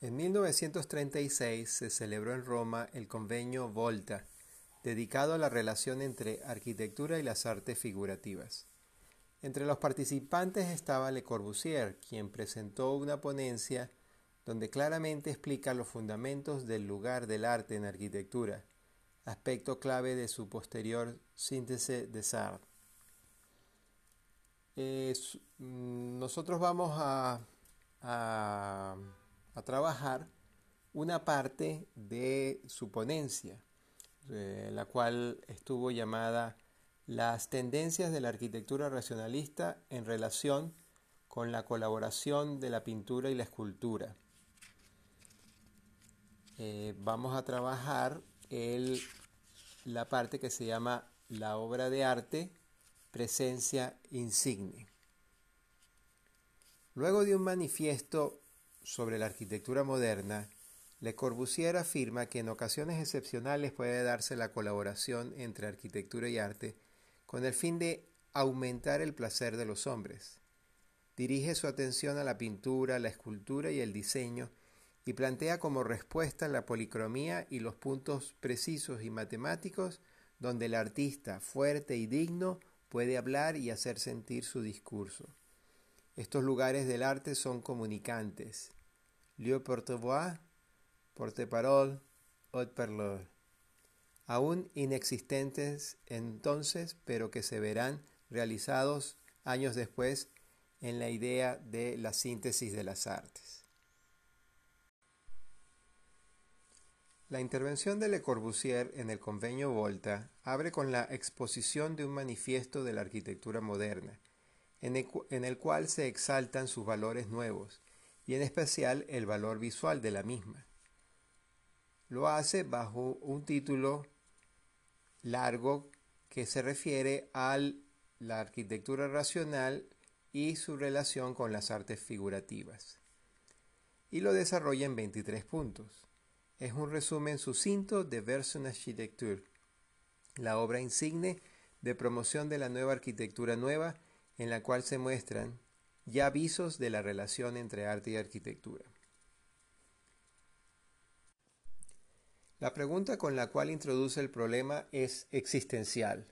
En 1936 se celebró en Roma el convenio Volta, dedicado a la relación entre arquitectura y las artes figurativas. Entre los participantes estaba Le Corbusier, quien presentó una ponencia donde claramente explica los fundamentos del lugar del arte en arquitectura, aspecto clave de su posterior síntesis de Sartre. Mm, nosotros vamos a, a, trabajar una parte de su ponencia, eh, la cual estuvo llamada Las tendencias de la arquitectura racionalista en relación con la colaboración de la pintura y la escultura. Eh, vamos a trabajar el, la parte que se llama la obra de arte, presencia insigne. Luego de un manifiesto sobre la arquitectura moderna, Le Corbusier afirma que en ocasiones excepcionales puede darse la colaboración entre arquitectura y arte con el fin de aumentar el placer de los hombres. Dirige su atención a la pintura, la escultura y el diseño y plantea como respuesta la policromía y los puntos precisos y matemáticos donde el artista fuerte y digno puede hablar y hacer sentir su discurso. Estos lugares del arte son comunicantes. Lieu porte-voix, porte-parole, haute-parleur. Aún inexistentes entonces, pero que se verán realizados años después en la idea de la síntesis de las artes. La intervención de Le Corbusier en el Convenio Volta abre con la exposición de un manifiesto de la arquitectura moderna, en el, cual se exaltan sus valores nuevos, y en especial el valor visual de la misma. Lo hace bajo un título largo que se refiere a la arquitectura racional y su relación con las artes figurativas. Y lo desarrolla en 23 puntos es un resumen sucinto de Version Architecture, la obra insigne de promoción de la nueva arquitectura nueva en la cual se muestran ya avisos de la relación entre arte y arquitectura. La pregunta con la cual introduce el problema es existencial.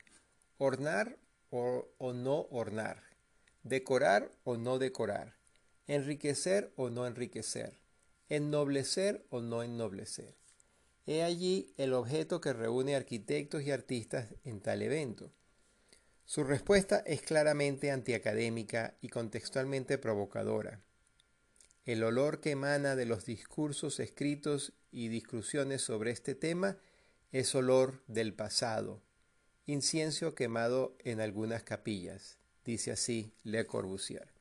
¿Ornar o, o, no ornar? ¿Decorar o no decorar? ¿Enriquecer o no enriquecer? ennoblecer o no ennoblecer. He allí el objeto que reúne arquitectos y artistas en tal evento. Su respuesta es claramente antiacadémica y contextualmente provocadora. El olor que emana de los discursos escritos y discusiones sobre este tema es olor del pasado, incienso quemado en algunas capillas, dice así Le Corbusier.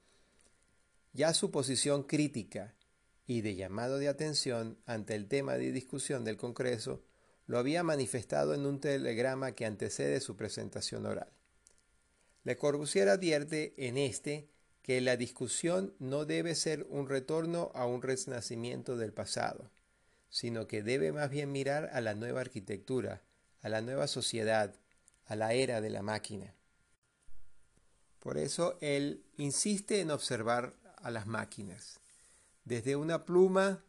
Ya su posición crítica y de llamado de atención ante el tema de discusión del Congreso, lo había manifestado en un telegrama que antecede su presentación oral. Le Corbusier advierte en este que la discusión no debe ser un retorno a un renacimiento del pasado, sino que debe más bien mirar a la nueva arquitectura, a la nueva sociedad, a la era de la máquina. Por eso él insiste en observar a las máquinas desde una pluma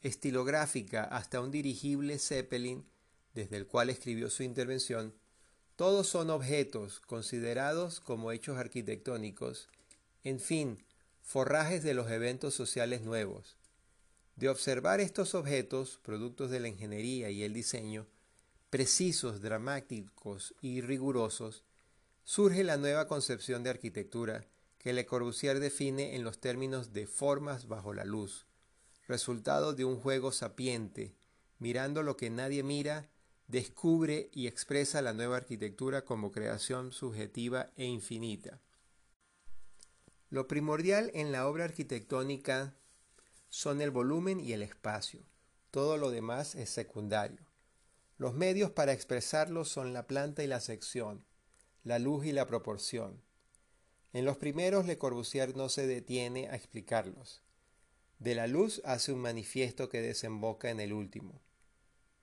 estilográfica hasta un dirigible Zeppelin, desde el cual escribió su intervención, todos son objetos considerados como hechos arquitectónicos, en fin, forrajes de los eventos sociales nuevos. De observar estos objetos, productos de la ingeniería y el diseño, precisos, dramáticos y rigurosos, surge la nueva concepción de arquitectura, que Le Corbusier define en los términos de formas bajo la luz, resultado de un juego sapiente, mirando lo que nadie mira, descubre y expresa la nueva arquitectura como creación subjetiva e infinita. Lo primordial en la obra arquitectónica son el volumen y el espacio. Todo lo demás es secundario. Los medios para expresarlo son la planta y la sección, la luz y la proporción. En los primeros Le Corbusier no se detiene a explicarlos. De la luz hace un manifiesto que desemboca en el último.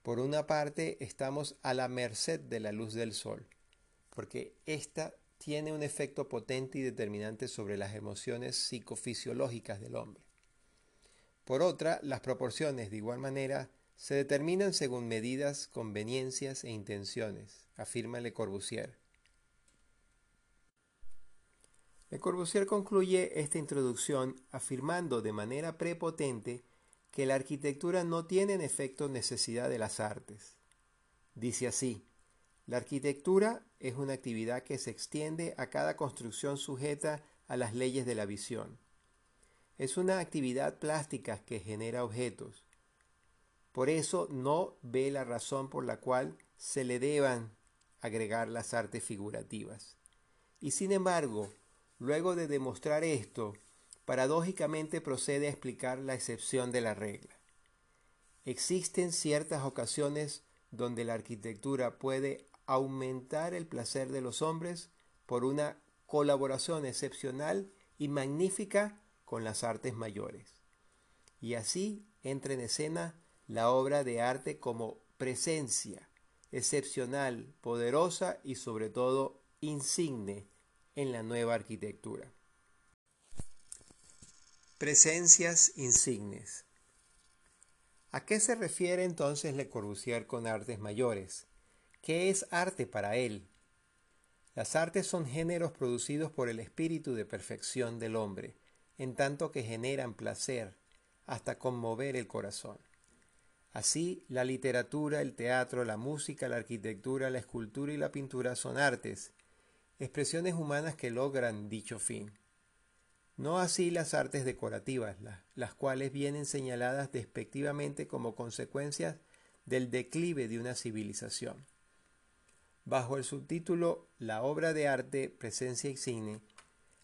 Por una parte, estamos a la merced de la luz del sol, porque ésta tiene un efecto potente y determinante sobre las emociones psicofisiológicas del hombre. Por otra, las proporciones, de igual manera, se determinan según medidas, conveniencias e intenciones, afirma Le Corbusier. Le Corbusier concluye esta introducción afirmando de manera prepotente que la arquitectura no tiene en efecto necesidad de las artes. Dice así, la arquitectura es una actividad que se extiende a cada construcción sujeta a las leyes de la visión. Es una actividad plástica que genera objetos. Por eso no ve la razón por la cual se le deban agregar las artes figurativas. Y sin embargo, luego de demostrar esto, paradójicamente procede a explicar la excepción de la regla. Existen ciertas ocasiones donde la arquitectura puede aumentar el placer de los hombres por una colaboración excepcional y magnífica con las artes mayores. Y así entra en escena la obra de arte como presencia excepcional, poderosa y sobre todo insigne en la nueva arquitectura. Presencias insignes. ¿A qué se refiere entonces Le Corbusier con artes mayores? ¿Qué es arte para él? Las artes son géneros producidos por el espíritu de perfección del hombre, en tanto que generan placer, hasta conmover el corazón. Así, la literatura, el teatro, la música, la arquitectura, la escultura y la pintura son artes, expresiones humanas que logran dicho fin. No así las artes decorativas, las, cuales vienen señaladas despectivamente como consecuencias del declive de una civilización. Bajo el subtítulo La obra de arte, presencia y cine,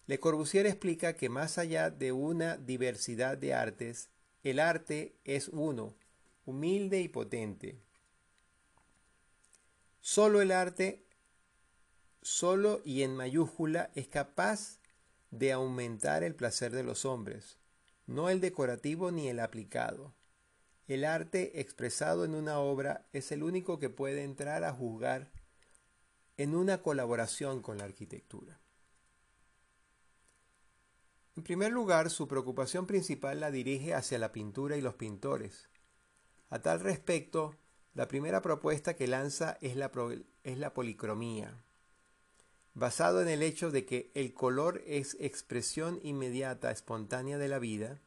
Le Corbusier explica que más allá de una diversidad de artes, el arte es uno, humilde y potente. Solo el arte, solo y en mayúscula, es capaz de aumentar el placer de los hombres, no el decorativo ni el aplicado. El arte expresado en una obra es el único que puede entrar a juzgar en una colaboración con la arquitectura. En primer lugar, su preocupación principal la dirige hacia la pintura y los pintores. A tal respecto, la primera propuesta que lanza es la, es la policromía, basado en el hecho de que el color es expresión inmediata, espontánea de la vida,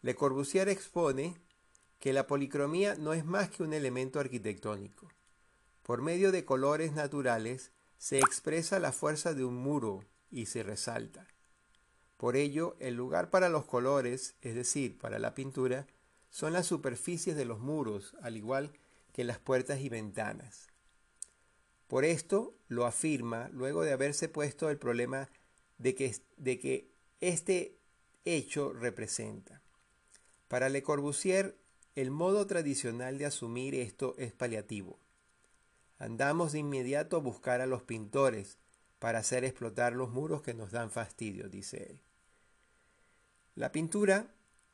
Le Corbusier expone que la policromía no es más que un elemento arquitectónico. Por medio de colores naturales se expresa la fuerza de un muro y se resalta. Por ello, el lugar para los colores, es decir, para la pintura, son las superficies de los muros, al igual que las puertas y ventanas. Por esto lo afirma luego de haberse puesto el problema de que, de que este hecho representa. Para Le Corbusier, el modo tradicional de asumir esto es paliativo. Andamos de inmediato a buscar a los pintores para hacer explotar los muros que nos dan fastidio, dice él. La pintura,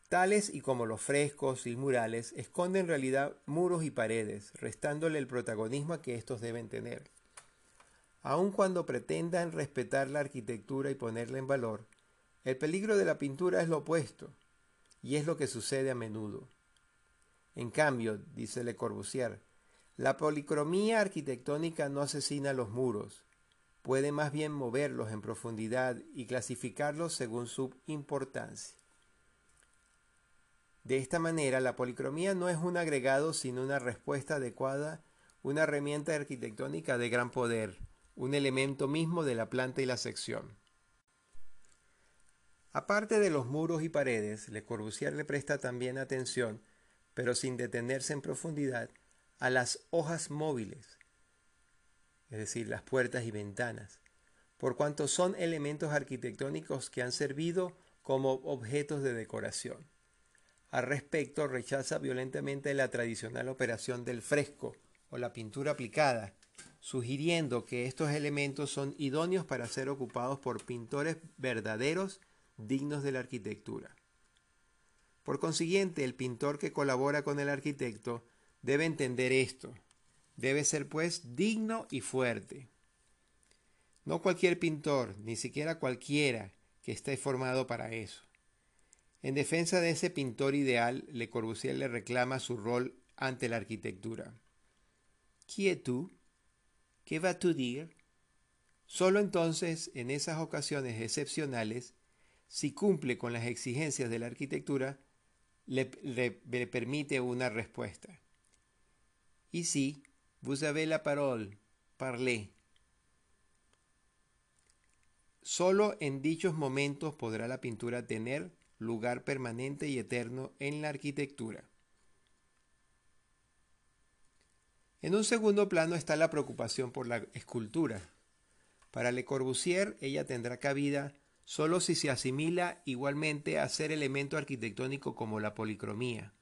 tales y como los frescos y murales, esconde en realidad muros y paredes, restándole el protagonismo que estos deben tener. Aun cuando pretendan respetar la arquitectura y ponerla en valor, el peligro de la pintura es lo opuesto, y es lo que sucede a menudo. En cambio, dice Le Corbusier, la policromía arquitectónica no asesina los muros, puede más bien moverlos en profundidad y clasificarlos según su importancia. De esta manera, la policromía no es un agregado sino una respuesta adecuada, una herramienta arquitectónica de gran poder, un elemento mismo de la planta y la sección. Aparte de los muros y paredes, Le Corbusier le presta también atención, pero sin detenerse en profundidad, a las hojas móviles, es decir, las puertas y ventanas, por cuanto son elementos arquitectónicos que han servido como objetos de decoración. Al respecto, rechaza violentamente la tradicional operación del fresco o la pintura aplicada, sugiriendo que estos elementos son idóneos para ser ocupados por pintores verdaderos dignos de la arquitectura. Por consiguiente, el pintor que colabora con el arquitecto debe entender esto. Debe ser pues digno y fuerte. No cualquier pintor, ni siquiera cualquiera que esté formado para eso. En defensa de ese pintor ideal, Le Corbusier le reclama su rol ante la arquitectura. ¿Qui es tú? ¿Qué va a dire? Solo entonces, en esas ocasiones excepcionales, si cumple con las exigencias de la arquitectura, le, le permite una respuesta. Y si, vous avez la parole, parlez. Solo en dichos momentos podrá la pintura tener lugar permanente y eterno en la arquitectura. En un segundo plano está la preocupación por la escultura. Para Le Corbusier, ella tendrá cabida solo si se asimila igualmente a ser elemento arquitectónico como la policromía.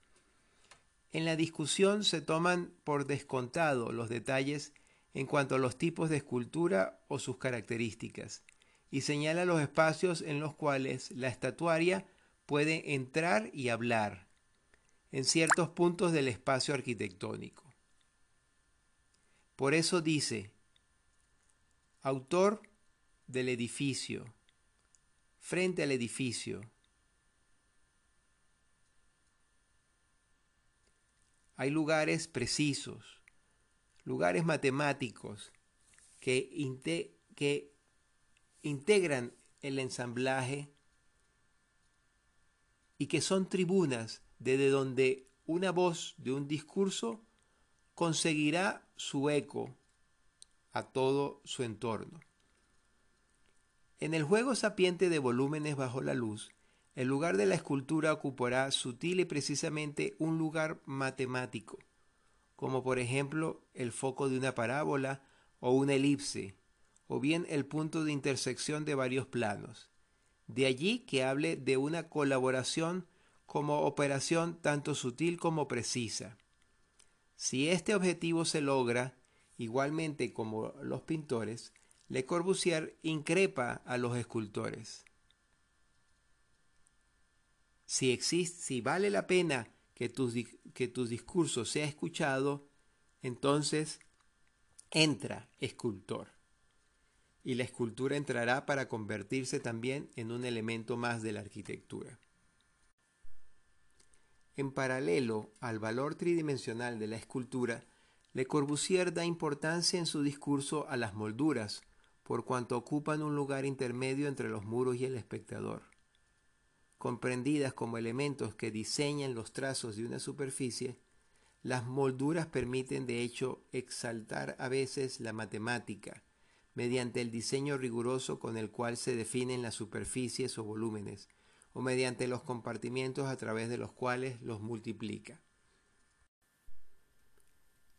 En la discusión se toman por descontado los detalles en cuanto a los tipos de escultura o sus características, y señala los espacios en los cuales la estatuaria puede entrar y hablar en ciertos puntos del espacio arquitectónico. Por eso dice, autor del edificio, frente al edificio. Hay lugares precisos, lugares matemáticos que, que integran el ensamblaje y que son tribunas desde donde una voz de un discurso conseguirá su eco a todo su entorno. En el juego sapiente de volúmenes bajo la luz, el lugar de la escultura ocupará sutil y precisamente un lugar matemático, como por ejemplo el foco de una parábola o una elipse, o bien el punto de intersección de varios planos. De allí que hable de una colaboración como operación tanto sutil como precisa. Si este objetivo se logra, igualmente como los pintores, Le Corbusier increpa a los escultores. Si existe, si vale la pena que tu, que tu discurso sea escuchado, entonces entra escultor. Y la escultura entrará para convertirse también en un elemento más de la arquitectura. En paralelo al valor tridimensional de la escultura, Le Corbusier da importancia en su discurso a las molduras, por cuanto ocupan un lugar intermedio entre los muros y el espectador. Comprendidas como elementos que diseñan los trazos de una superficie, las molduras permiten de hecho exaltar a veces la matemática, mediante el diseño riguroso con el cual se definen las superficies o volúmenes, o mediante los compartimientos a través de los cuales los multiplica.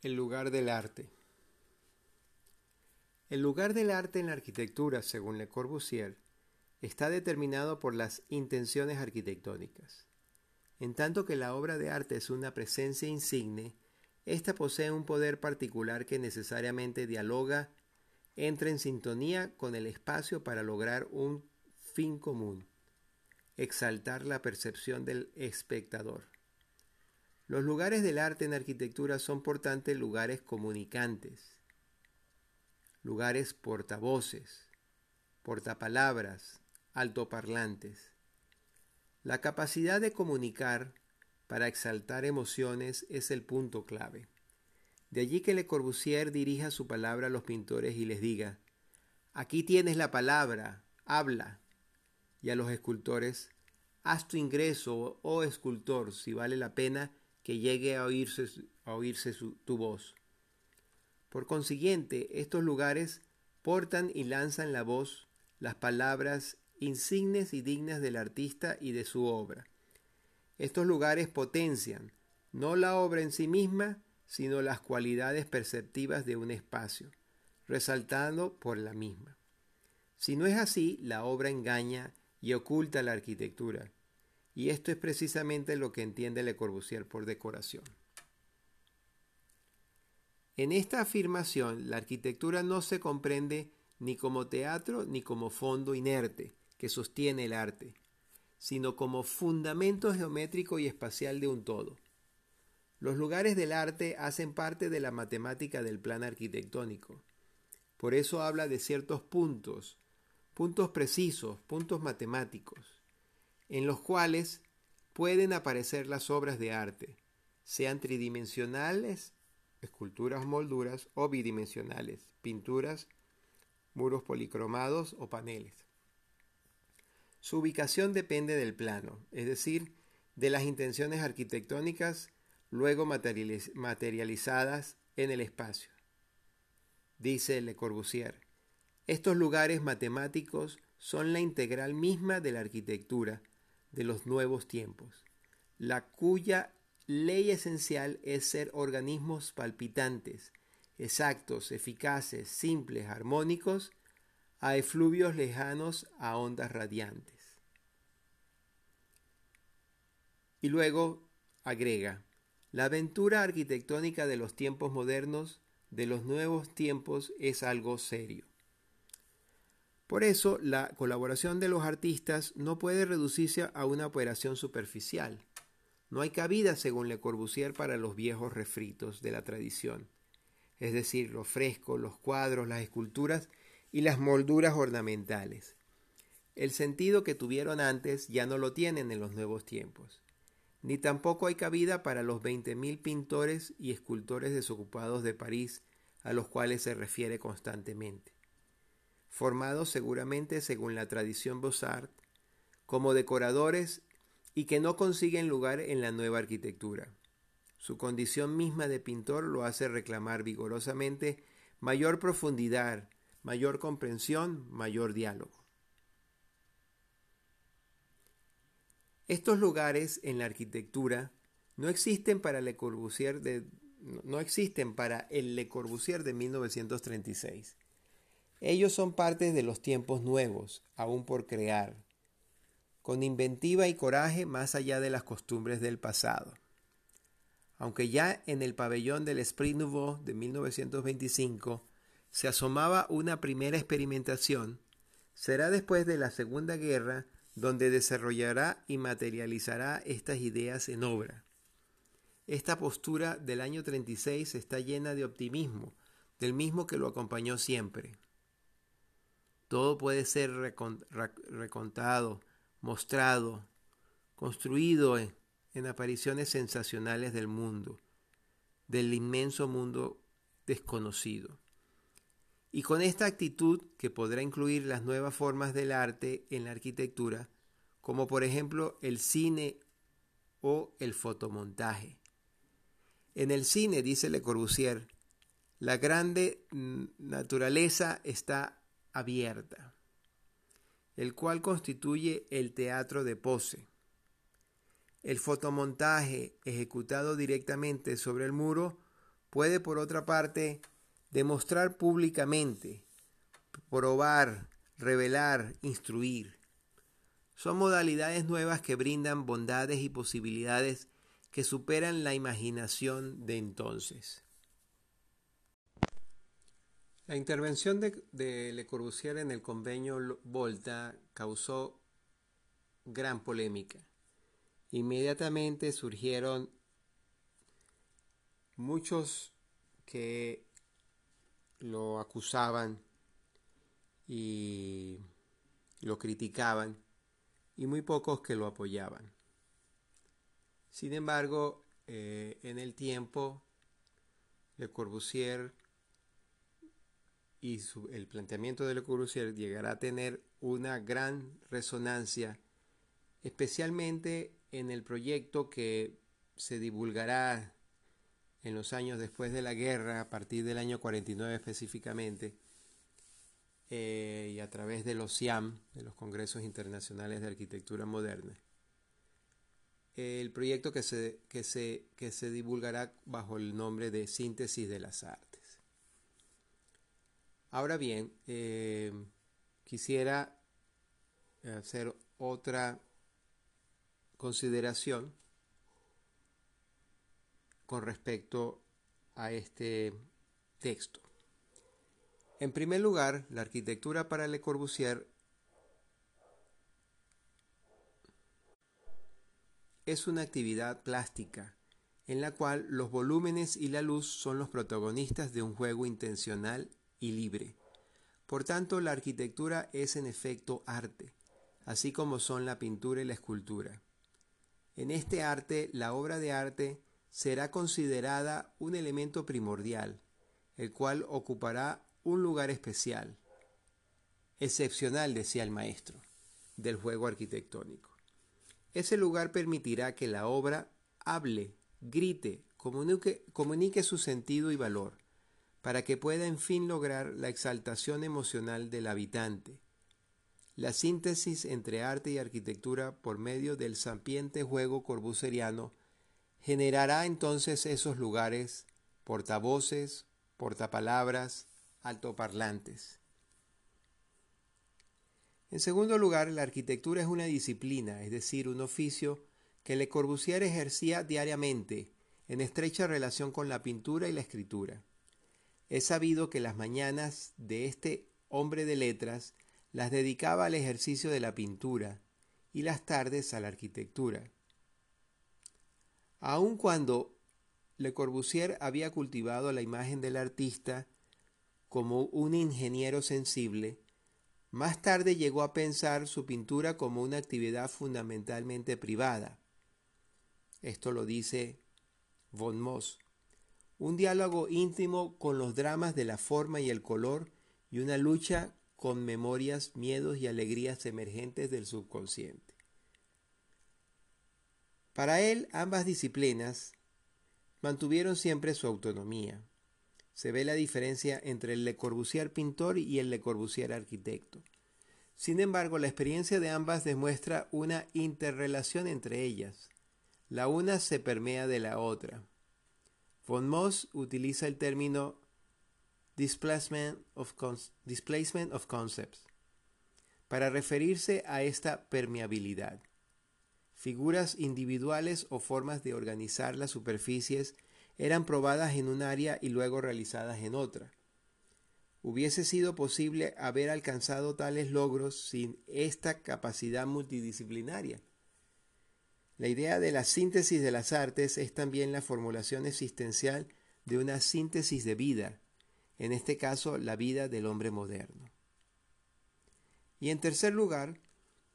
El lugar del arte. El lugar del arte en la arquitectura, según Le Corbusier, está determinado por las intenciones arquitectónicas. En tanto que la obra de arte es una presencia insigne, ésta posee un poder particular que necesariamente dialoga, entra en sintonía con el espacio para lograr un fin común exaltar la percepción del espectador. Los lugares del arte en arquitectura son por tanto lugares comunicantes, lugares portavoces, portapalabras, altoparlantes. La capacidad de comunicar para exaltar emociones es el punto clave. De allí que Le Corbusier dirija su palabra a los pintores y les diga, aquí tienes la palabra, habla, y a los escultores, haz tu ingreso, oh escultor, si vale la pena que llegue a oírse, a oírse tu voz. Por consiguiente, estos lugares portan y lanzan la voz, las palabras insignes y dignas del artista y de su obra. Estos lugares potencian no la obra en sí misma, sino las cualidades perceptivas de un espacio, resaltando por la misma. Si no es así, la obra engaña y oculta la arquitectura. Y esto es precisamente lo que entiende Le Corbusier por decoración. En esta afirmación, la arquitectura no se comprende ni como teatro ni como fondo inerte que sostiene el arte, sino como fundamento geométrico y espacial de un todo. Los lugares del arte hacen parte de la matemática del plan arquitectónico. Por eso habla de ciertos puntos, puntos precisos, puntos matemáticos, en los cuales pueden aparecer las obras de arte, sean tridimensionales, esculturas molduras, o bidimensionales, pinturas, muros policromados o paneles. Su ubicación depende del plano, es decir, de las intenciones arquitectónicas luego materializadas en el espacio. Dice Le Corbusier, estos lugares matemáticos son la integral misma de la arquitectura de los nuevos tiempos, la cuya ley esencial es ser organismos palpitantes, exactos, eficaces, simples, armónicos, a efluvios lejanos, a ondas radiantes. Y luego agrega, la aventura arquitectónica de los tiempos modernos, de los nuevos tiempos, es algo serio. Por eso, la colaboración de los artistas no puede reducirse a una operación superficial. No hay cabida, según Le Corbusier, para los viejos refritos de la tradición, es decir, los frescos, los cuadros, las esculturas y las molduras ornamentales. El sentido que tuvieron antes ya no lo tienen en los nuevos tiempos. Ni tampoco hay cabida para los 20.000 pintores y escultores desocupados de París a los cuales se refiere constantemente formados seguramente según la tradición Beaux-Arts, como decoradores y que no consiguen lugar en la nueva arquitectura. Su condición misma de pintor lo hace reclamar vigorosamente mayor profundidad, mayor comprensión, mayor diálogo. Estos lugares en la arquitectura no existen para Le Corbusier de, no existen para el Le Corbusier de 1936. Ellos son parte de los tiempos nuevos, aún por crear, con inventiva y coraje más allá de las costumbres del pasado. Aunque ya en el pabellón del Esprit Nouveau de 1925 se asomaba una primera experimentación, será después de la Segunda Guerra donde desarrollará y materializará estas ideas en obra. Esta postura del año 36 está llena de optimismo, del mismo que lo acompañó siempre. Todo puede ser recontado, mostrado, construido en, en apariciones sensacionales del mundo, del inmenso mundo desconocido. Y con esta actitud, que podrá incluir las nuevas formas del arte en la arquitectura, como por ejemplo el cine o el fotomontaje. En el cine, dice Le Corbusier, la grande naturaleza está abierta, el cual constituye el teatro de pose. El fotomontaje ejecutado directamente sobre el muro puede, por otra parte, demostrar públicamente, probar, revelar, instruir. Son modalidades nuevas que brindan bondades y posibilidades que superan la imaginación de entonces. La intervención de, Le Corbusier en el convenio Volta causó gran polémica. Inmediatamente surgieron muchos que lo acusaban y lo criticaban y muy pocos que lo apoyaban. Sin embargo, eh, en el tiempo, Le Corbusier y el planteamiento de Le Corbusier llegará a tener una gran resonancia, especialmente en el proyecto que se divulgará en los años después de la guerra, a partir del año 49 específicamente, eh, y a través de los SIAM, de los Congresos Internacionales de Arquitectura Moderna. El proyecto que se, que se, que se divulgará bajo el nombre de Síntesis del Azar. Ahora bien, eh, quisiera hacer otra consideración con respecto a este texto. En primer lugar, la arquitectura para Le Corbusier es una actividad plástica en la cual los volúmenes y la luz son los protagonistas de un juego intencional y libre. Por tanto, la arquitectura es en efecto arte, así como son la pintura y la escultura. En este arte, la obra de arte será considerada un elemento primordial, el cual ocupará un lugar especial, excepcional, decía el maestro, del juego arquitectónico. Ese lugar permitirá que la obra hable, grite, comunique, comunique su sentido y valor, para que pueda en fin lograr la exaltación emocional del habitante, la síntesis entre arte y arquitectura por medio del sapiente juego corbuseriano generará entonces esos lugares, portavoces, portapalabras, altoparlantes. En segundo lugar, la arquitectura es una disciplina, es decir, un oficio que Le Corbusier ejercía diariamente en estrecha relación con la pintura y la escritura. Es sabido que las mañanas de este hombre de letras las dedicaba al ejercicio de la pintura y las tardes a la arquitectura. Aun cuando Le Corbusier había cultivado la imagen del artista como un ingeniero sensible, más tarde llegó a pensar su pintura como una actividad fundamentalmente privada. Esto lo dice von Moss. Un diálogo íntimo con los dramas de la forma y el color y una lucha con memorias, miedos y alegrías emergentes del subconsciente. Para él, ambas disciplinas mantuvieron siempre su autonomía. Se ve la diferencia entre el Le Corbusier pintor y el Le Corbusier arquitecto. Sin embargo, la experiencia de ambas demuestra una interrelación entre ellas. La una se permea de la otra. Von Moss utiliza el término displacement of, displacement of concepts, para referirse a esta permeabilidad. Figuras individuales o formas de organizar las superficies eran probadas en un área y luego realizadas en otra. Hubiese sido posible haber alcanzado tales logros sin esta capacidad multidisciplinaria. La idea de la síntesis de las artes es también la formulación existencial de una síntesis de vida, en este caso la vida del hombre moderno. Y en tercer lugar,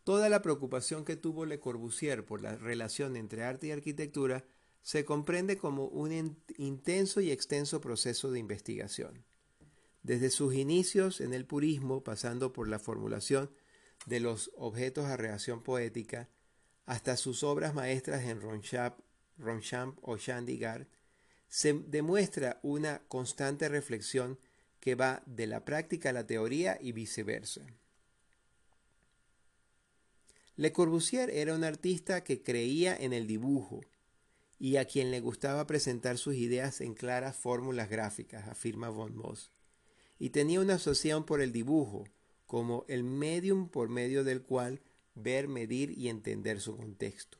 toda la preocupación que tuvo Le Corbusier por la relación entre arte y arquitectura se comprende como un intenso y extenso proceso de investigación. Desde sus inicios en el purismo, pasando por la formulación de los objetos a reacción poética, hasta sus obras maestras en Ronchamp, Ronchamp o Chandigarh, se demuestra una constante reflexión que va de la práctica a la teoría y viceversa. Le Corbusier era un artista que creía en el dibujo y a quien le gustaba presentar sus ideas en claras fórmulas gráficas, afirma von Moss, y tenía una asociación por el dibujo como el medium por medio del cual ver, medir y entender su contexto.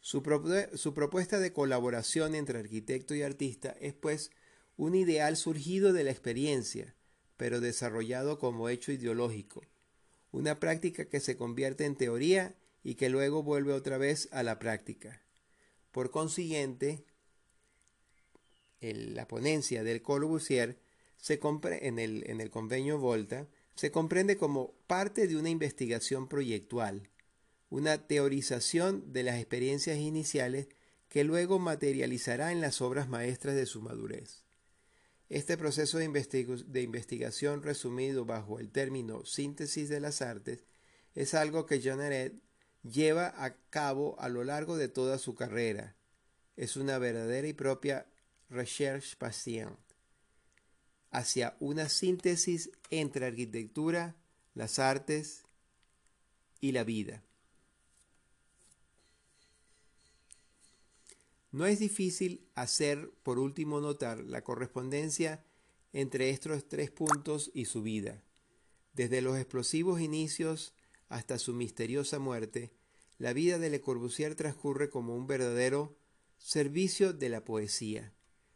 Su, propuesta de colaboración entre arquitecto y artista es pues un ideal surgido de la experiencia, pero desarrollado como hecho ideológico, una práctica que se convierte en teoría y que luego vuelve otra vez a la práctica. Por consiguiente, la ponencia del Corbusier se en, el, en el convenio Volta se comprende como parte de una investigación proyectual, una teorización de las experiencias iniciales que luego materializará en las obras maestras de su madurez. Este proceso de, investigación resumido bajo el término síntesis de las artes es algo que John lleva a cabo a lo largo de toda su carrera. Es una verdadera y propia recherche patient hacia una síntesis entre arquitectura, las artes y la vida. No es difícil hacer, por último, notar la correspondencia entre estos tres puntos y su vida. Desde los explosivos inicios hasta su misteriosa muerte, la vida de Le Corbusier transcurre como un verdadero servicio de la poesía,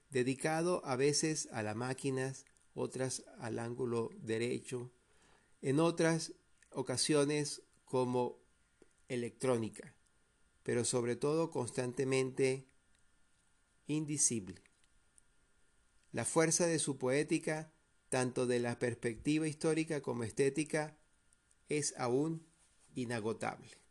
dedicado a veces a las máquinas, otras al ángulo derecho, en otras ocasiones como electrónica, pero sobre todo constantemente indisible. La fuerza de su poética, tanto de la perspectiva histórica como estética, es aún inagotable.